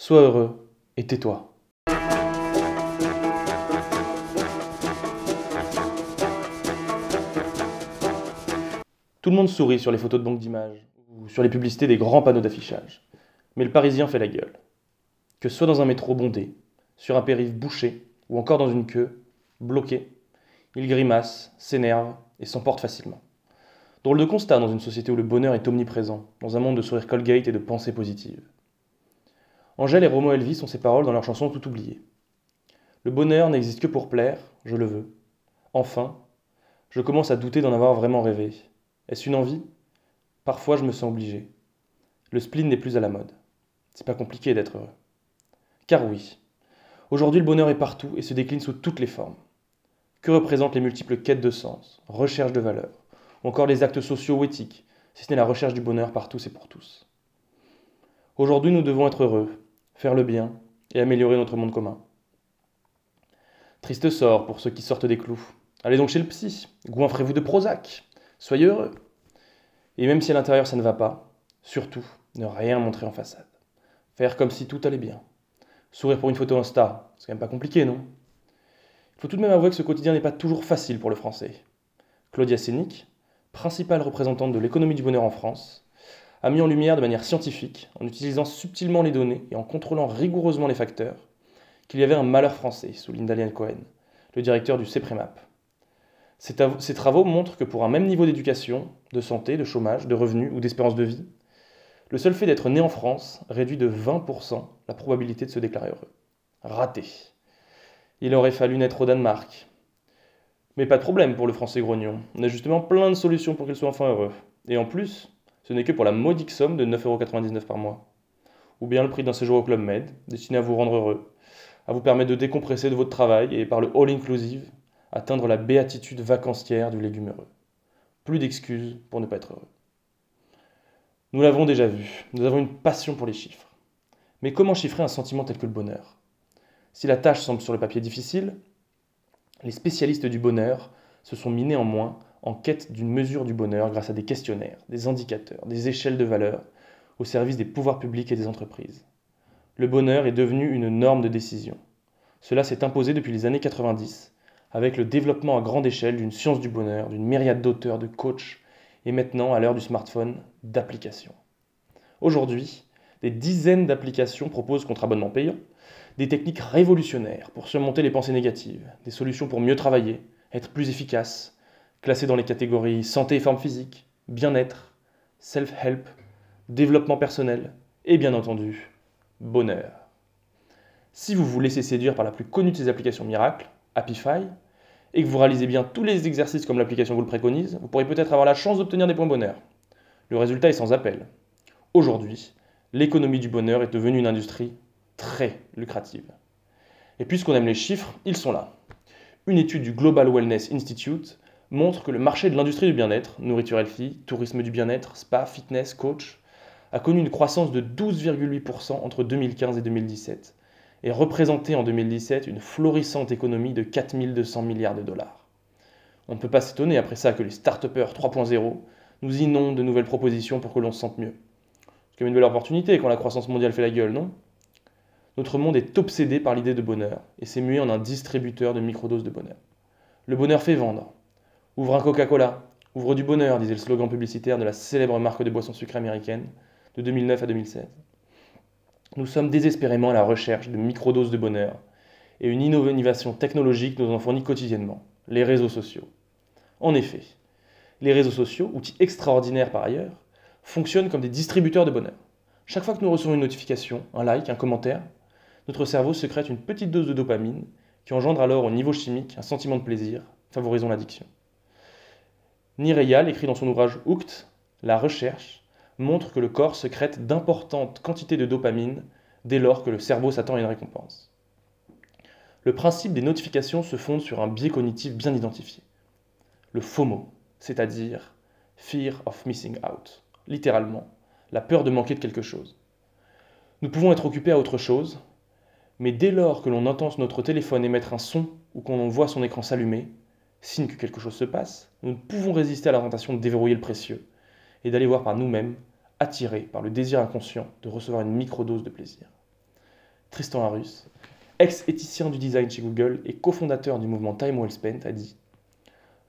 Sois heureux et tais-toi. Tout le monde sourit sur les photos de banque d'images ou sur les publicités des grands panneaux d'affichage. Mais le Parisien fait la gueule. Que ce soit dans un métro bondé, sur un périph' bouché ou encore dans une queue, bloqué, il grimace, s'énerve et s'emporte facilement. Drôle de constat dans une société où le bonheur est omniprésent, dans un monde de sourires Colgate et de pensées positives. Angèle et Romo Elvis ont ces paroles dans leur chanson Tout oublié. Le bonheur n'existe que pour plaire, je le veux. Enfin, je commence à douter d'en avoir vraiment rêvé. Est-ce une envie? Parfois je me sens obligé. Le spleen n'est plus à la mode. C'est pas compliqué d'être heureux. Car oui, aujourd'hui le bonheur est partout et se décline sous toutes les formes. Que représentent les multiples quêtes de sens, recherche de valeur, ou encore les actes sociaux ou éthiques, si ce n'est la recherche du bonheur par tous et pour tous? Aujourd'hui nous devons être heureux, faire le bien et améliorer notre monde commun. Triste sort pour ceux qui sortent des clous. Allez donc chez le psy, goinfrez-vous de Prozac, soyez heureux. Et même si à l'intérieur ça ne va pas, surtout, ne rien montrer en façade. Faire comme si tout allait bien. Sourire pour une photo Insta, c'est quand même pas compliqué, non? Il faut tout de même avouer que ce quotidien n'est pas toujours facile pour le français. Claudia Sénic, principale représentante de l'économie du bonheur en France, a mis en lumière de manière scientifique, en utilisant subtilement les données et en contrôlant rigoureusement les facteurs, qu'il y avait un malheur français, souligne Daniel Cohen, le directeur du CEPREMAP. Ces travaux montrent que pour un même niveau d'éducation, de santé, de chômage, de revenus ou d'espérance de vie, le seul fait d'être né en France réduit de 20% la probabilité de se déclarer heureux. Raté. Il aurait fallu naître au Danemark. Mais pas de problème pour le français grognon. On a justement plein de solutions pour qu'il soit enfin heureux. Et en plus, ce n'est que pour la modique somme de 9,99€ par mois. Ou bien le prix d'un séjour au Club Med, destiné à vous rendre heureux, à vous permettre de décompresser de votre travail et par le all-inclusive, atteindre la béatitude vacancière du légume heureux. Plus d'excuses pour ne pas être heureux. Nous l'avons déjà vu, nous avons une passion pour les chiffres. Mais comment chiffrer un sentiment tel que le bonheur? Si la tâche semble sur le papier difficile, les spécialistes du bonheur se sont mis néanmoins en quête d'une mesure du bonheur grâce à des questionnaires, des indicateurs, des échelles de valeur au service des pouvoirs publics et des entreprises. Le bonheur est devenu une norme de décision. Cela s'est imposé depuis les années 90 avec le développement à grande échelle d'une science du bonheur, d'une myriade d'auteurs, de coachs et maintenant, à l'heure du smartphone, d'applications. Aujourd'hui, des dizaines d'applications proposent contre abonnement payant des techniques révolutionnaires pour surmonter les pensées négatives, des solutions pour mieux travailler, être plus efficace, classés dans les catégories santé et forme physique, bien-être, self-help, développement personnel et bien entendu, bonheur. Si vous vous laissez séduire par la plus connue de ces applications miracles, Happify, et que vous réalisez bien tous les exercices comme l'application vous le préconise, vous pourrez peut-être avoir la chance d'obtenir des points bonheur. Le résultat est sans appel. Aujourd'hui, l'économie du bonheur est devenue une industrie très lucrative. Et puisqu'on aime les chiffres, ils sont là. Une étude du Global Wellness Institute montre que le marché de l'industrie du bien-être, nourriture healthy, tourisme du bien-être, spa, fitness, coach, a connu une croissance de 12,8% entre 2015 et 2017 et représenté en 2017 une florissante économie de 4200 milliards de dollars. On ne peut pas s'étonner après ça que les start-upers 3.0 nous inondent de nouvelles propositions pour que l'on se sente mieux. C'est comme une belle opportunité quand la croissance mondiale fait la gueule, non? Notre monde est obsédé par l'idée de bonheur et s'est mué en un distributeur de microdoses de bonheur. Le bonheur fait vendre, Ouvre un Coca-Cola, ouvre du bonheur, disait le slogan publicitaire de la célèbre marque de boissons sucrées américaine de 2009 à 2016. Nous sommes désespérément à la recherche de microdoses de bonheur et une innovation technologique nous en fournit quotidiennement, les réseaux sociaux. En effet, les réseaux sociaux, outils extraordinaires par ailleurs, fonctionnent comme des distributeurs de bonheur. Chaque fois que nous recevons une notification, un like, un commentaire, notre cerveau secrète une petite dose de dopamine qui engendre alors au niveau chimique un sentiment de plaisir, favorisant l'addiction. Nireyal écrit dans son ouvrage Hooked, La recherche montre que le corps secrète d'importantes quantités de dopamine dès lors que le cerveau s'attend à une récompense. Le principe des notifications se fonde sur un biais cognitif bien identifié. Le FOMO, c'est-à-dire Fear of Missing Out, littéralement, la peur de manquer de quelque chose. Nous pouvons être occupés à autre chose, mais dès lors que l'on entend notre téléphone émettre un son ou qu'on voit son écran s'allumer, signe que quelque chose se passe, nous ne pouvons résister à la tentation de déverrouiller le précieux et d'aller voir par nous-mêmes, attirés par le désir inconscient de recevoir une microdose de plaisir. Tristan Harus, ex-éthicien du design chez Google et cofondateur du mouvement Time Well Spent, a dit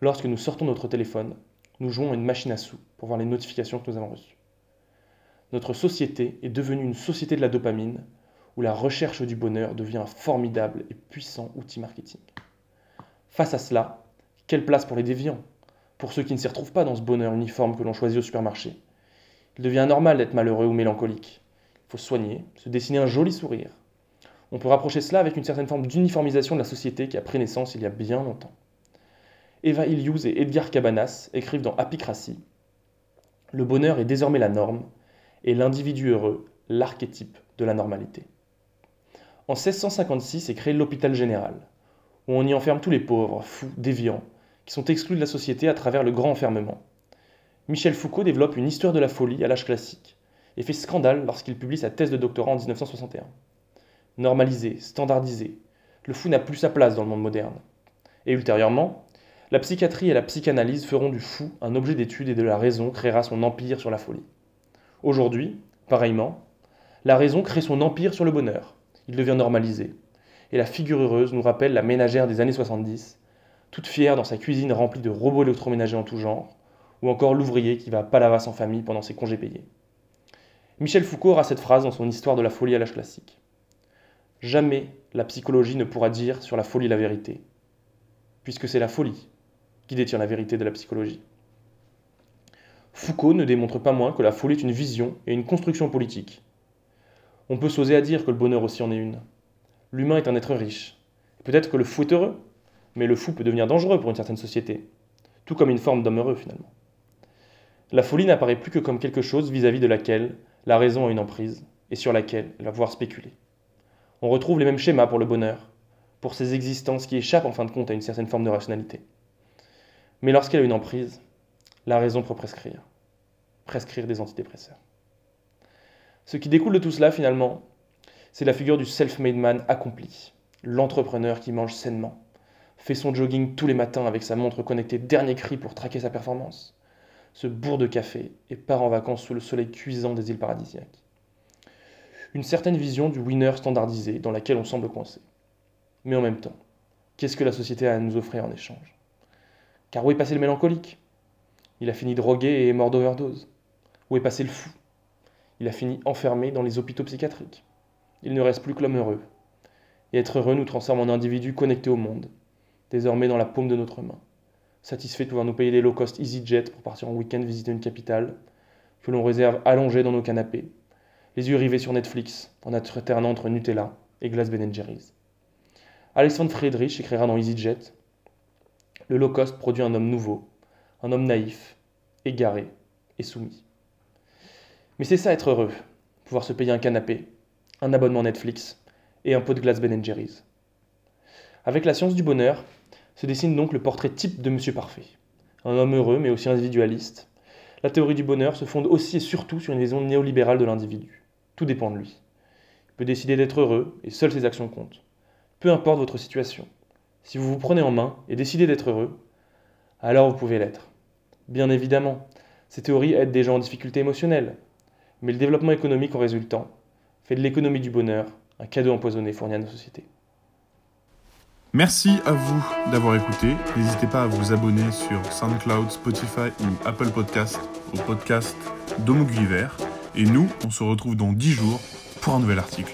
Lorsque nous sortons notre téléphone, nous jouons à une machine à sous pour voir les notifications que nous avons reçues. Notre société est devenue une société de la dopamine où la recherche du bonheur devient un formidable et puissant outil marketing. Face à cela, quelle place pour les déviants, pour ceux qui ne s'y retrouvent pas dans ce bonheur uniforme que l'on choisit au supermarché? Il devient normal d'être malheureux ou mélancolique. Il faut soigner, se dessiner un joli sourire. On peut rapprocher cela avec une certaine forme d'uniformisation de la société qui a pris naissance il y a bien longtemps. Eva Illouz et Edgar Cabanas écrivent dans Apicratie Le bonheur est désormais la norme et l'individu heureux l'archétype de la normalité. En 1656 est créé l'hôpital général, où on y enferme tous les pauvres, fous, déviants, sont exclus de la société à travers le grand enfermement. Michel Foucault développe une histoire de la folie à l'âge classique, et fait scandale lorsqu'il publie sa thèse de doctorat en 1961. Normalisé, standardisé, le fou n'a plus sa place dans le monde moderne. Et ultérieurement, la psychiatrie et la psychanalyse feront du fou un objet d'étude et de la raison créera son empire sur la folie. Aujourd'hui, pareillement, la raison crée son empire sur le bonheur. Il devient normalisé. Et la figure heureuse nous rappelle la ménagère des années 70, toute fière dans sa cuisine remplie de robots électroménagers en tout genre, ou encore l'ouvrier qui va à Palavas en famille pendant ses congés payés. Michel Foucault aura cette phrase dans son Histoire de la folie à l'âge classique. Jamais la psychologie ne pourra dire sur la folie la vérité, puisque c'est la folie qui détient la vérité de la psychologie. Foucault ne démontre pas moins que la folie est une vision et une construction politique. On peut s'oser à dire que le bonheur aussi en est une. L'humain est un être riche. Peut-être que le fou est heureux, mais le fou peut devenir dangereux pour une certaine société, tout comme une forme d'homme heureux finalement. La folie n'apparaît plus que comme quelque chose vis-à-vis de laquelle la raison a une emprise et sur laquelle elle va pouvoir spéculer. On retrouve les mêmes schémas pour le bonheur, pour ces existences qui échappent en fin de compte à une certaine forme de rationalité. Mais lorsqu'elle a une emprise, la raison peut prescrire prescrire des antidépresseurs. Ce qui découle de tout cela, finalement, c'est la figure du self-made man accompli, l'entrepreneur qui mange sainement, fait son jogging tous les matins avec sa montre connectée dernier cri pour traquer sa performance, se bourre de café et part en vacances sous le soleil cuisant des îles paradisiaques. Une certaine vision du winner standardisé dans laquelle on semble coincé. Mais en même temps, qu'est-ce que la société a à nous offrir en échange? Car où est passé le mélancolique? Il a fini drogué et est mort d'overdose. Où est passé le fou? Il a fini enfermé dans les hôpitaux psychiatriques. Il ne reste plus que l'homme heureux. Et être heureux nous transforme en individus connectés au monde, désormais dans la paume de notre main, satisfait de pouvoir nous payer des low cost EasyJet pour partir en week-end visiter une capitale, que l'on réserve allongés dans nos canapés, les yeux rivés sur Netflix, en alternant entre Nutella et glace Ben Jerry's. Alexandre Friedrich écrira dans EasyJet Le low cost produit un homme nouveau, un homme naïf, égaré et soumis. Mais c'est ça être heureux, pouvoir se payer un canapé, un abonnement Netflix et un pot de glace Ben Jerry's. Avec la science du bonheur, se dessine donc le portrait type de Monsieur Parfait. Un homme heureux mais aussi individualiste. La théorie du bonheur se fonde aussi et surtout sur une vision néolibérale de l'individu. Tout dépend de lui. Il peut décider d'être heureux et seules ses actions comptent. Peu importe votre situation. Si vous vous prenez en main et décidez d'être heureux, alors vous pouvez l'être. Bien évidemment, ces théories aident des gens en difficulté émotionnelle, mais le développement économique en résultant fait de l'économie du bonheur un cadeau empoisonné fourni à nos sociétés. Merci à vous d'avoir écouté. N'hésitez pas à vous abonner sur SoundCloud, Spotify ou Apple Podcast au podcast d'Homo Et nous, on se retrouve dans 10 jours pour un nouvel article.